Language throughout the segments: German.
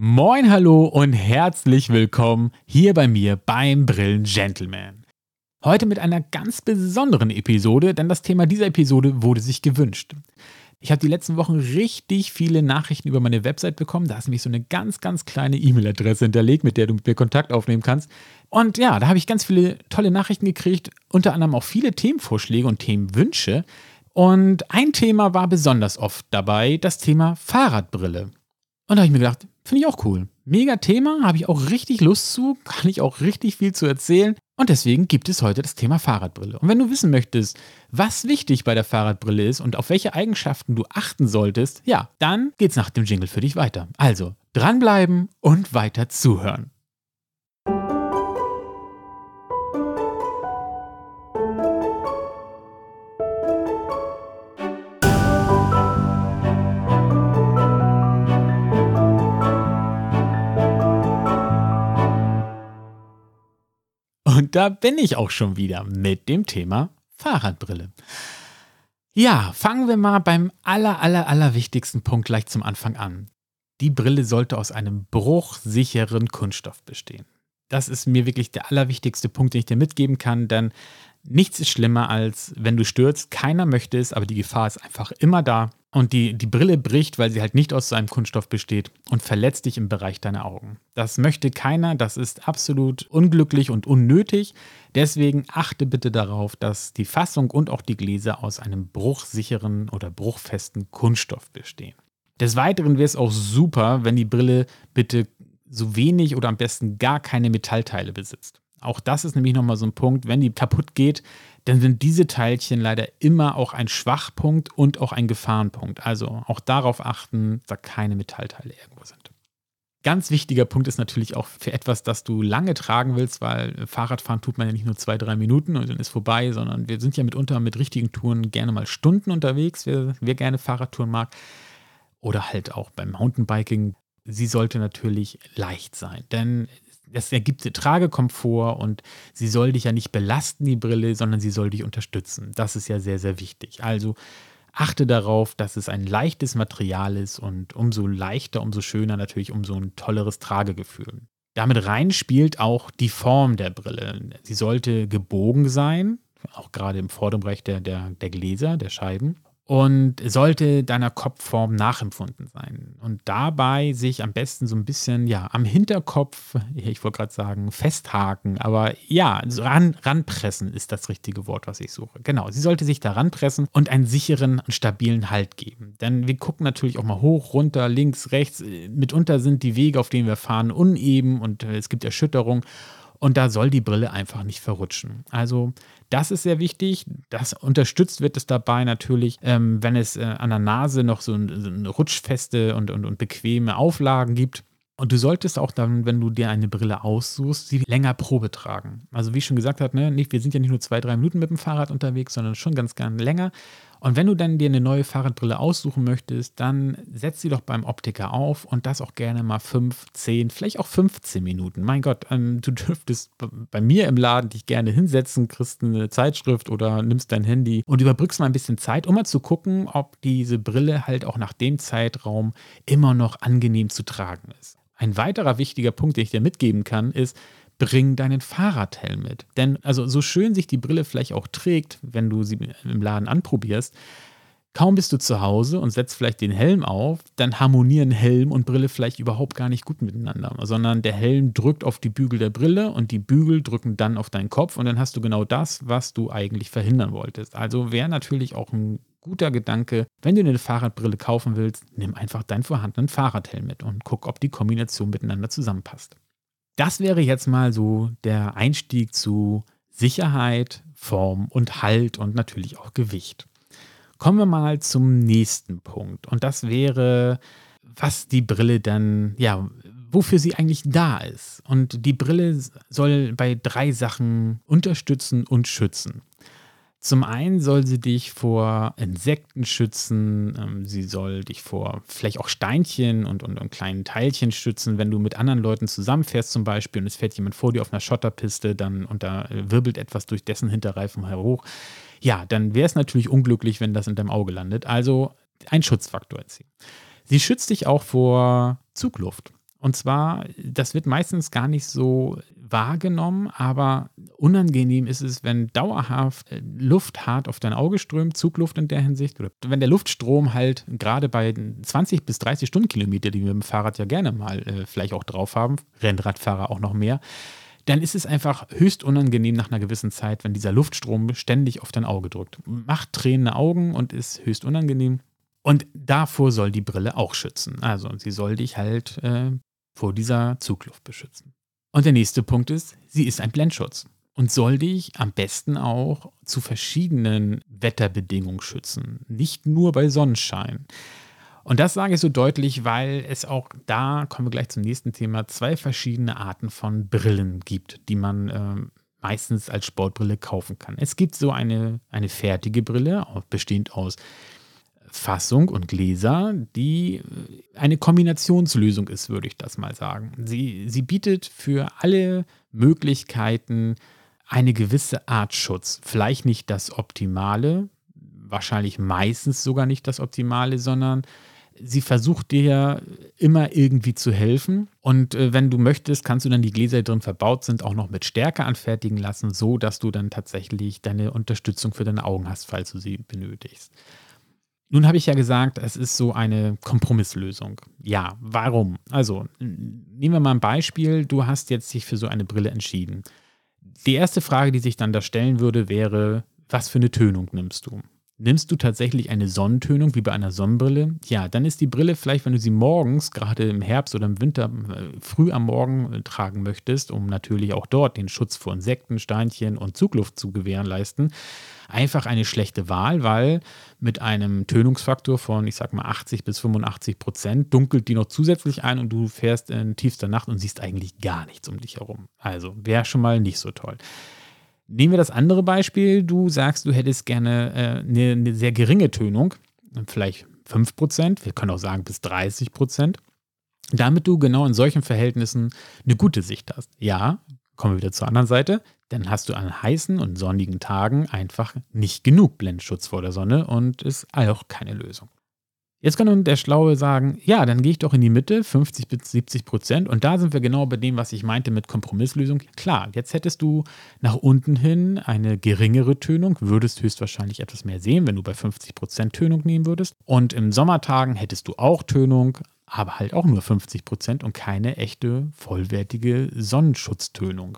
Moin, hallo und herzlich willkommen hier bei mir beim Brillen Gentleman. Heute mit einer ganz besonderen Episode, denn das Thema dieser Episode wurde sich gewünscht. Ich habe die letzten Wochen richtig viele Nachrichten über meine Website bekommen. Da ist nämlich so eine ganz, ganz kleine E-Mail-Adresse hinterlegt, mit der du mit mir Kontakt aufnehmen kannst. Und ja, da habe ich ganz viele tolle Nachrichten gekriegt, unter anderem auch viele Themenvorschläge und Themenwünsche. Und ein Thema war besonders oft dabei, das Thema Fahrradbrille. Und da habe ich mir gedacht, finde ich auch cool. Mega Thema, habe ich auch richtig Lust zu, kann ich auch richtig viel zu erzählen. Und deswegen gibt es heute das Thema Fahrradbrille. Und wenn du wissen möchtest, was wichtig bei der Fahrradbrille ist und auf welche Eigenschaften du achten solltest, ja, dann geht's nach dem Jingle für dich weiter. Also dranbleiben und weiter zuhören. Und da bin ich auch schon wieder mit dem Thema Fahrradbrille. Ja, fangen wir mal beim aller, aller, aller wichtigsten Punkt gleich zum Anfang an. Die Brille sollte aus einem bruchsicheren Kunststoff bestehen. Das ist mir wirklich der allerwichtigste Punkt, den ich dir mitgeben kann, denn nichts ist schlimmer, als wenn du stürzt. Keiner möchte es, aber die Gefahr ist einfach immer da und die, die Brille bricht, weil sie halt nicht aus so einem Kunststoff besteht und verletzt dich im Bereich deiner Augen. Das möchte keiner, das ist absolut unglücklich und unnötig. Deswegen achte bitte darauf, dass die Fassung und auch die Gläser aus einem bruchsicheren oder bruchfesten Kunststoff bestehen. Des Weiteren wäre es auch super, wenn die Brille bitte so wenig oder am besten gar keine Metallteile besitzt. Auch das ist nämlich nochmal so ein Punkt, wenn die kaputt geht, dann sind diese Teilchen leider immer auch ein Schwachpunkt und auch ein Gefahrenpunkt. Also auch darauf achten, dass da keine Metallteile irgendwo sind. Ganz wichtiger Punkt ist natürlich auch für etwas, das du lange tragen willst, weil Fahrradfahren tut man ja nicht nur zwei, drei Minuten und dann ist vorbei, sondern wir sind ja mitunter mit richtigen Touren gerne mal Stunden unterwegs, wer, wer gerne Fahrradtouren mag. Oder halt auch beim Mountainbiking. Sie sollte natürlich leicht sein, denn das ergibt Tragekomfort und sie soll dich ja nicht belasten, die Brille, sondern sie soll dich unterstützen. Das ist ja sehr, sehr wichtig. Also achte darauf, dass es ein leichtes Material ist und umso leichter, umso schöner natürlich, umso ein tolleres Tragegefühl. Damit rein spielt auch die Form der Brille. Sie sollte gebogen sein, auch gerade im Vorderbereich der, der, der Gläser, der Scheiben und sollte deiner Kopfform nachempfunden sein. Und dabei sich am besten so ein bisschen, ja, am Hinterkopf, ich wollte gerade sagen, festhaken, aber ja, ran, ranpressen ist das richtige Wort, was ich suche. Genau, sie sollte sich da ranpressen und einen sicheren, stabilen Halt geben. Denn wir gucken natürlich auch mal hoch, runter, links, rechts. Mitunter sind die Wege, auf denen wir fahren, uneben und es gibt Erschütterung. Und da soll die Brille einfach nicht verrutschen. Also das ist sehr wichtig. Das unterstützt wird es dabei natürlich, ähm, wenn es äh, an der Nase noch so, ein, so eine rutschfeste und, und, und bequeme Auflagen gibt. Und du solltest auch dann, wenn du dir eine Brille aussuchst, sie länger Probe tragen. Also wie ich schon gesagt habe, ne, nicht, wir sind ja nicht nur zwei, drei Minuten mit dem Fahrrad unterwegs, sondern schon ganz gern länger. Und wenn du dann dir eine neue Fahrradbrille aussuchen möchtest, dann setz sie doch beim Optiker auf und das auch gerne mal 5, 10, vielleicht auch 15 Minuten. Mein Gott, ähm, du dürftest bei mir im Laden dich gerne hinsetzen, kriegst eine Zeitschrift oder nimmst dein Handy und überbrückst mal ein bisschen Zeit, um mal zu gucken, ob diese Brille halt auch nach dem Zeitraum immer noch angenehm zu tragen ist. Ein weiterer wichtiger Punkt, den ich dir mitgeben kann, ist, bring deinen Fahrradhelm mit. Denn also so schön sich die Brille vielleicht auch trägt, wenn du sie im Laden anprobierst, kaum bist du zu Hause und setzt vielleicht den Helm auf, dann harmonieren Helm und Brille vielleicht überhaupt gar nicht gut miteinander, sondern der Helm drückt auf die Bügel der Brille und die Bügel drücken dann auf deinen Kopf und dann hast du genau das, was du eigentlich verhindern wolltest. Also wäre natürlich auch ein guter Gedanke, wenn du eine Fahrradbrille kaufen willst, nimm einfach deinen vorhandenen Fahrradhelm mit und guck, ob die Kombination miteinander zusammenpasst. Das wäre jetzt mal so der Einstieg zu Sicherheit, Form und Halt und natürlich auch Gewicht. Kommen wir mal zum nächsten Punkt. Und das wäre, was die Brille dann, ja, wofür sie eigentlich da ist. Und die Brille soll bei drei Sachen unterstützen und schützen. Zum einen soll sie dich vor Insekten schützen, ähm, sie soll dich vor vielleicht auch Steinchen und, und, und, kleinen Teilchen schützen, wenn du mit anderen Leuten zusammenfährst zum Beispiel und es fährt jemand vor dir auf einer Schotterpiste dann, und da wirbelt etwas durch dessen Hinterreifen hoch. Ja, dann wäre es natürlich unglücklich, wenn das in deinem Auge landet. Also ein Schutzfaktor erzielen. Sie schützt dich auch vor Zugluft. Und zwar, das wird meistens gar nicht so wahrgenommen, aber unangenehm ist es, wenn dauerhaft äh, Luft hart auf dein Auge strömt, Zugluft in der Hinsicht, oder wenn der Luftstrom halt gerade bei 20 bis 30 Stundenkilometer, die wir mit dem Fahrrad ja gerne mal äh, vielleicht auch drauf haben, Rennradfahrer auch noch mehr, dann ist es einfach höchst unangenehm nach einer gewissen Zeit, wenn dieser Luftstrom ständig auf dein Auge drückt. Macht tränende Augen und ist höchst unangenehm. Und davor soll die Brille auch schützen. Also sie soll dich halt äh, vor dieser Zugluft beschützen. Und der nächste Punkt ist, sie ist ein Blendschutz und soll dich am besten auch zu verschiedenen Wetterbedingungen schützen, nicht nur bei Sonnenschein. Und das sage ich so deutlich, weil es auch da, kommen wir gleich zum nächsten Thema, zwei verschiedene Arten von Brillen gibt, die man äh, meistens als Sportbrille kaufen kann. Es gibt so eine, eine fertige Brille, bestehend aus Fassung und Gläser, die äh, eine Kombinationslösung ist, würde ich das mal sagen. Sie, sie bietet für alle Möglichkeiten eine gewisse Art Schutz. Vielleicht nicht das Optimale, wahrscheinlich meistens sogar nicht das Optimale, sondern sie versucht dir immer irgendwie zu helfen. Und äh, wenn du möchtest, kannst du dann die Gläser, die drin verbaut sind, auch noch mit Stärke anfertigen lassen, so dass du dann tatsächlich deine Unterstützung für deine Augen hast, falls du sie benötigst. Nun habe ich ja gesagt, es ist so eine Kompromisslösung. Ja, warum? Also, nehmen wir mal ein Beispiel. Du hast jetzt dich für so eine Brille entschieden. Die erste Frage, die sich dann da stellen würde, wäre, was für eine Tönung nimmst du? Nimmst du tatsächlich eine Sonnentönung wie bei einer Sonnenbrille? Ja, dann ist die Brille vielleicht, wenn du sie morgens, gerade im Herbst oder im Winter, äh, früh am Morgen äh, tragen möchtest, um natürlich auch dort den Schutz vor Insekten, Steinchen und Zugluft zu gewährleisten, einfach eine schlechte Wahl, weil mit einem Tönungsfaktor von, ich sag mal, 80 bis 85 Prozent dunkelt die noch zusätzlich ein und du fährst in tiefster Nacht und siehst eigentlich gar nichts um dich herum. Also wäre schon mal nicht so toll. Nehmen wir das andere Beispiel. Du sagst, du hättest gerne äh, eine, eine, sehr geringe Tönung, vielleicht 5%, wir können auch sagen bis 30%, damit du genau in solchen Verhältnissen eine gute Sicht hast. Ja, kommen wir wieder zur anderen Seite, dann hast du an heißen und sonnigen Tagen einfach nicht genug Blendschutz vor der Sonne und ist auch keine Lösung. Jetzt kann nun der Schlaue sagen, ja, dann gehe ich doch in die Mitte, 50 bis 70 Prozent. Und da sind wir genau bei dem, was ich meinte mit Kompromisslösung. Klar, jetzt hättest du nach unten hin eine geringere Tönung, würdest höchstwahrscheinlich etwas mehr sehen, wenn du bei 50 Prozent Tönung nehmen würdest. Und im Sommertagen hättest du auch Tönung, aber halt auch nur 50 Prozent und keine echte, vollwertige Sonnenschutztönung.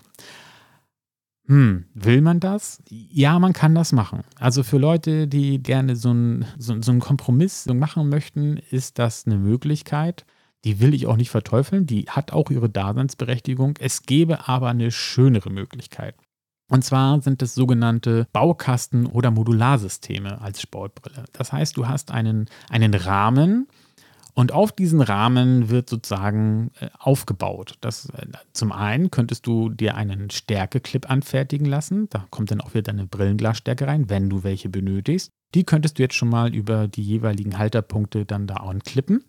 Hm, will man das? Ja, man kann das machen. Also für Leute, die gerne so, ein, so, so einen Kompromiss machen möchten, ist das eine Möglichkeit. Die will ich auch nicht verteufeln, die hat auch ihre Daseinsberechtigung. Es gäbe aber eine schönere Möglichkeit. Und zwar sind es sogenannte Baukasten- oder Modularsysteme als Sportbrille. Das heißt, du hast einen, einen Rahmen, und auf diesen Rahmen wird sozusagen äh, aufgebaut. Das, äh, zum einen könntest du dir einen Stärkeclip anfertigen lassen. Da kommt dann auch wieder deine Brillenglasstärke rein, wenn du welche benötigst. Die könntest du jetzt schon mal über die jeweiligen Halterpunkte dann da anklippen.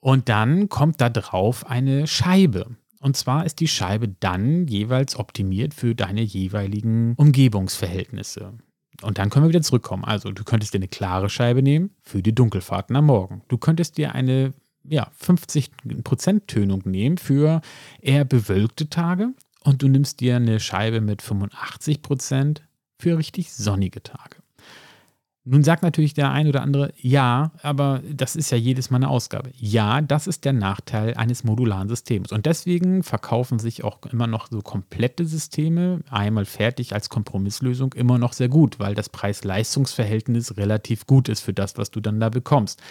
Und dann kommt da drauf eine Scheibe. Und zwar ist die Scheibe dann jeweils optimiert für deine jeweiligen Umgebungsverhältnisse. Und dann können wir wieder zurückkommen. Also, du könntest dir eine klare Scheibe nehmen für die Dunkelfahrten am Morgen. Du könntest dir eine ja, 50% Tönung nehmen für eher bewölkte Tage. Und du nimmst dir eine Scheibe mit 85% für richtig sonnige Tage. Nun sagt natürlich der ein oder andere, ja, aber das ist ja jedes Mal eine Ausgabe. Ja, das ist der Nachteil eines modularen Systems. Und deswegen verkaufen sich auch immer noch so komplette Systeme, einmal fertig als Kompromisslösung, immer noch sehr gut, weil das Preis-Leistungs-Verhältnis relativ gut ist für das, was du dann da bekommst.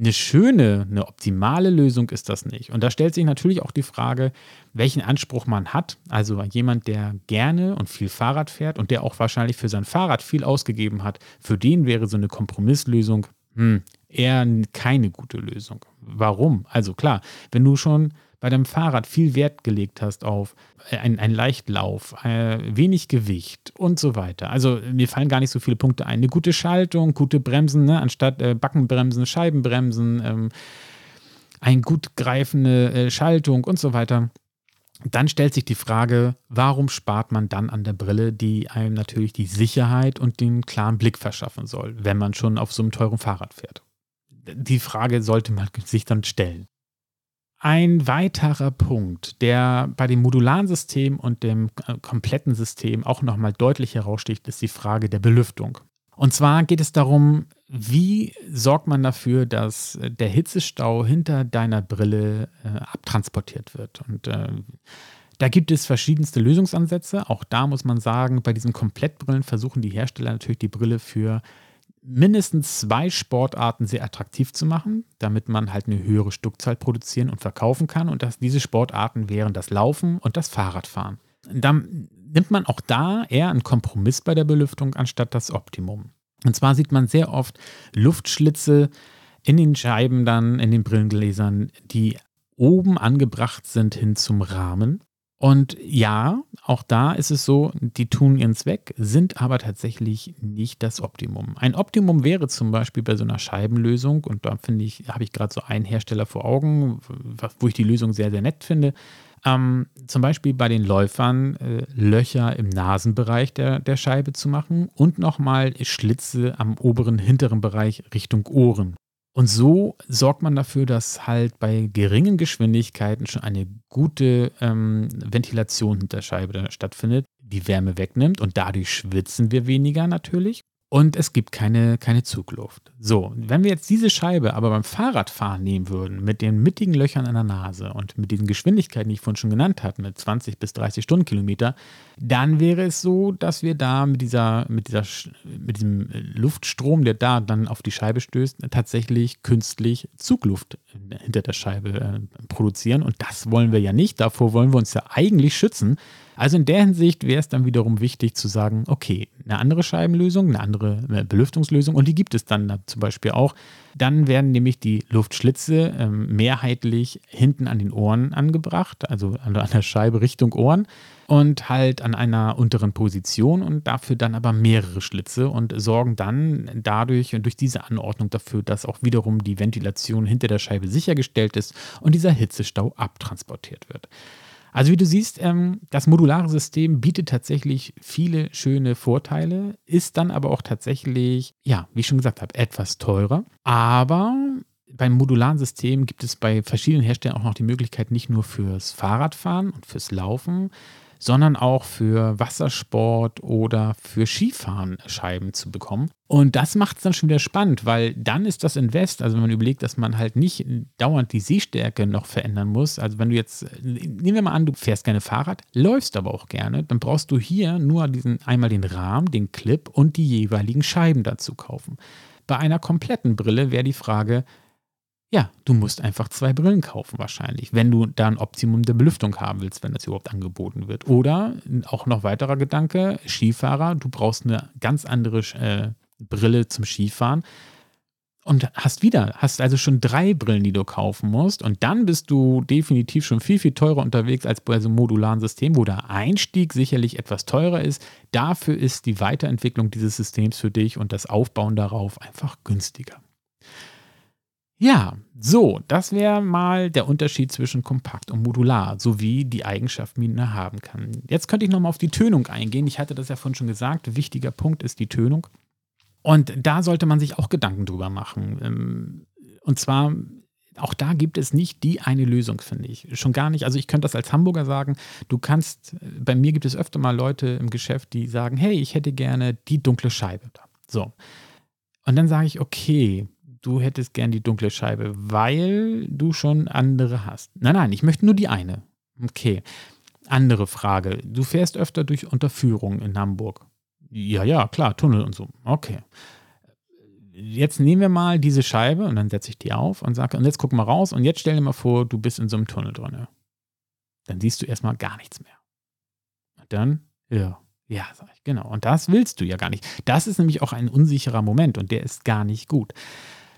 Eine schöne, eine optimale Lösung ist das nicht. Und da stellt sich natürlich auch die Frage, welchen Anspruch man hat. Also jemand, der gerne und viel Fahrrad fährt und der auch wahrscheinlich für sein Fahrrad viel ausgegeben hat, für den wäre so eine Kompromisslösung hm, eher keine gute Lösung. Warum? Also klar, wenn du schon bei deinem Fahrrad viel Wert gelegt hast auf einen ein Leichtlauf, äh, wenig Gewicht und so weiter. Also mir fallen gar nicht so viele Punkte ein. Eine gute Schaltung, gute Bremsen, ne? anstatt äh, Backenbremsen, Scheibenbremsen, ähm, eine gut greifende äh, Schaltung und so weiter. Dann stellt sich die Frage, warum spart man dann an der Brille, die einem natürlich die Sicherheit und den klaren Blick verschaffen soll, wenn man schon auf so einem teuren Fahrrad fährt? Die Frage sollte man sich dann stellen. Ein weiterer Punkt, der bei dem modularen System und dem äh, kompletten System auch nochmal deutlich heraussticht, ist die Frage der Belüftung. Und zwar geht es darum, wie sorgt man dafür, dass äh, der Hitzestau hinter deiner Brille äh, abtransportiert wird. Und äh, da gibt es verschiedenste Lösungsansätze. Auch da muss man sagen, bei diesen Komplettbrillen versuchen die Hersteller natürlich die Brille für mindestens zwei Sportarten sehr attraktiv zu machen, damit man halt eine höhere Stückzahl produzieren und verkaufen kann. Und dass diese Sportarten wären das Laufen und das Fahrradfahren. Dann nimmt man auch da eher einen Kompromiss bei der Belüftung anstatt das Optimum. Und zwar sieht man sehr oft Luftschlitze in den Scheiben dann, in den Brillengläsern, die oben angebracht sind hin zum Rahmen. Und ja, auch da ist es so, die tun ihren Zweck, sind aber tatsächlich nicht das Optimum. Ein Optimum wäre zum Beispiel bei so einer Scheibenlösung, und da finde ich, habe ich gerade so einen Hersteller vor Augen, wo ich die Lösung sehr, sehr nett finde. Ähm, zum Beispiel bei den Läufern äh, Löcher im Nasenbereich der, der Scheibe zu machen und nochmal Schlitze am oberen, hinteren Bereich Richtung Ohren. Und so sorgt man dafür, dass halt bei geringen Geschwindigkeiten schon eine gute ähm, Ventilation hinter der Scheibe stattfindet, die Wärme wegnimmt und dadurch schwitzen wir weniger natürlich und es gibt keine, keine Zugluft. So, wenn wir jetzt diese Scheibe aber beim Fahrradfahren nehmen würden, mit den mittigen Löchern an der Nase und mit diesen Geschwindigkeiten, die ich vorhin schon genannt habe, mit 20 bis 30 Stundenkilometer, dann wäre es so, dass wir da mit, dieser, mit, dieser, mit diesem Luftstrom, der da dann auf die Scheibe stößt, tatsächlich künstlich Zugluft hinter der Scheibe äh, produzieren. Und das wollen wir ja nicht. Davor wollen wir uns ja eigentlich schützen. Also in der Hinsicht wäre es dann wiederum wichtig zu sagen, okay, eine andere Scheibenlösung, eine andere äh, Belüftungslösung und die gibt es dann da zum Beispiel auch. Dann werden nämlich die Luftschlitze ähm, mehrheitlich hinten an den Ohren angebracht, also an der Scheibe Richtung Ohren und halt an einer unteren Position und dafür dann aber mehrere Schlitze und sorgen dann dadurch und durch diese Anordnung dafür, dass auch wiederum die Ventilation hinter der Scheibe sichergestellt ist und dieser Hitzestau abtransportiert wird. Also wie du siehst, ähm, das modulare System bietet tatsächlich viele schöne Vorteile, ist dann aber auch tatsächlich, ja, wie ich schon gesagt habe, etwas teurer. Aber beim modularen System gibt es bei verschiedenen Herstellern auch noch die Möglichkeit, nicht nur fürs Fahrradfahren und fürs Laufen, sondern auch für Wassersport oder für Skifahren Scheiben zu bekommen. Und das macht es dann schon wieder spannend, weil dann ist das Invest, also wenn man überlegt, dass man halt nicht dauernd die Sehstärke noch verändern muss. Also wenn du jetzt, nehmen wir mal an, du fährst gerne Fahrrad, läufst aber auch gerne, dann brauchst du hier nur diesen, einmal den Rahmen, den Clip und die jeweiligen Scheiben dazu kaufen. Bei einer kompletten Brille wäre die Frage, ja, du musst einfach zwei Brillen kaufen wahrscheinlich, wenn du da ein Optimum der Belüftung haben willst, wenn das überhaupt angeboten wird. Oder auch noch weiterer Gedanke, Skifahrer, du brauchst eine ganz andere äh, Brille zum Skifahren und hast wieder, hast also schon drei Brillen, die du kaufen musst und dann bist du definitiv schon viel, viel teurer unterwegs als bei so einem modularen System, wo der Einstieg sicherlich etwas teurer ist. Dafür ist die Weiterentwicklung dieses Systems für dich und das Aufbauen darauf einfach günstiger. Ja, so, das wäre mal der Unterschied zwischen kompakt und modular, sowie die Eigenschaften, die man haben kann. Jetzt könnte ich nochmal auf die Tönung eingehen. Ich hatte das ja vorhin schon gesagt. Wichtiger Punkt ist die Tönung. Und da sollte man sich auch Gedanken drüber machen. Ähm, und zwar, auch da gibt es nicht die eine Lösung, finde ich. Schon gar nicht. Also ich könnte das als Hamburger sagen. Du kannst, bei mir gibt es öfter mal Leute im Geschäft, die sagen, hey, ich hätte gerne die dunkle Scheibe da. So. Und dann sage ich, okay, du hättest gern die dunkle Scheibe, weil du schon andere hast. Nein, nein, ich möchte nur die eine. Okay. Andere Frage. Du fährst öfter durch Unterführung in Hamburg. Ja, ja, klar, Tunnel und so. Okay. Jetzt nehmen wir mal diese Scheibe und dann setze ich die auf und sage, und jetzt guck mal raus und jetzt stell dir mal vor, du bist in so einem Tunnel drin. Dann siehst du erstmal gar nichts mehr. Und dann, ja, ja, sag ich, genau. Und das willst du ja gar nicht. Das ist nämlich auch ein unsicherer Moment und der ist gar nicht gut.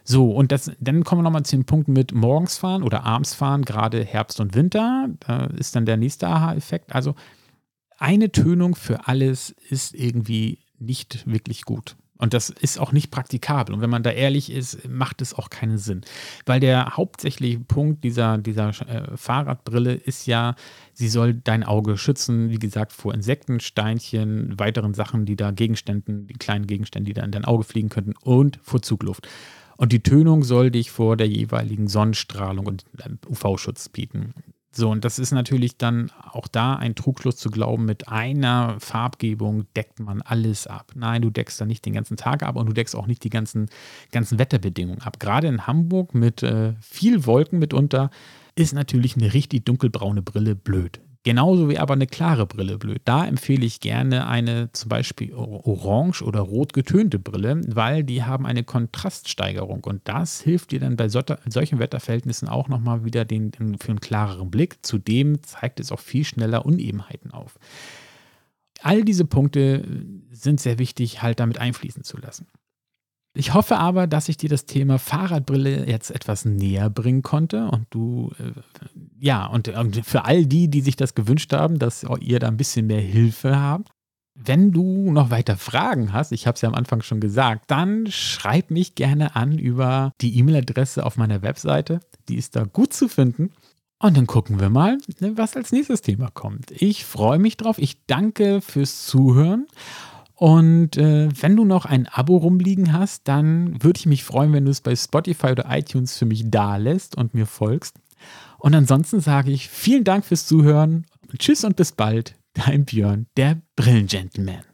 So, und das, dann kommen wir nochmal zu dem Punkt mit morgens fahren oder abends fahren, gerade Herbst und Winter. Da ist dann der nächste Aha-Effekt. Also eine Tönung für alles ist irgendwie nicht wirklich gut. Und das ist auch nicht praktikabel. Und wenn man da ehrlich ist, macht es auch keinen Sinn. Weil der hauptsächliche Punkt dieser, dieser äh, Fahrradbrille ist ja, sie soll dein Auge schützen, wie gesagt, vor Insekten, Steinchen, weiteren Sachen, die da Gegenständen, die kleinen Gegenstände, die da in dein Auge fliegen könnten und vor Zugluft. Und die Tönung soll dich vor der jeweiligen Sonnenstrahlung und UV-Schutz bieten. So, und das ist natürlich dann auch da ein Trugschluss zu glauben, mit einer Farbgebung deckt man alles ab. Nein, du deckst da nicht den ganzen Tag ab und du deckst auch nicht die ganzen, ganzen Wetterbedingungen ab. Gerade in Hamburg mit äh, viel Wolken mitunter ist natürlich eine richtig dunkelbraune Brille blöd. Genauso wie aber eine klare Brille blöd. Da empfehle ich gerne eine zum Beispiel orange oder rot getönte Brille, weil die haben eine Kontraststeigerung und das hilft dir dann bei solchen Wetterverhältnissen auch nochmal wieder den, den, für einen klareren Blick. Zudem zeigt es auch viel schneller Unebenheiten auf. All diese Punkte sind sehr wichtig, halt damit einfließen zu lassen. Ich hoffe aber, dass ich dir das Thema Fahrradbrille jetzt etwas näher bringen konnte und du, äh, ja, und, und, für all die, die sich das gewünscht haben, dass ihr da ein bisschen mehr Hilfe habt. Wenn du noch weiter Fragen hast, ich habe es ja am Anfang schon gesagt, dann schreib mich gerne an über die E-Mail-Adresse auf meiner Webseite. Die ist da gut zu finden. Und dann gucken wir mal, was als nächstes Thema kommt. Ich freue mich drauf. Ich danke fürs Zuhören. Und äh, wenn du noch ein Abo rumliegen hast, dann würde ich mich freuen, wenn du es bei Spotify oder iTunes für mich da lässt und mir folgst. Und ansonsten sage ich vielen Dank fürs Zuhören. Tschüss und bis bald. Dein Björn, der Brillengentleman.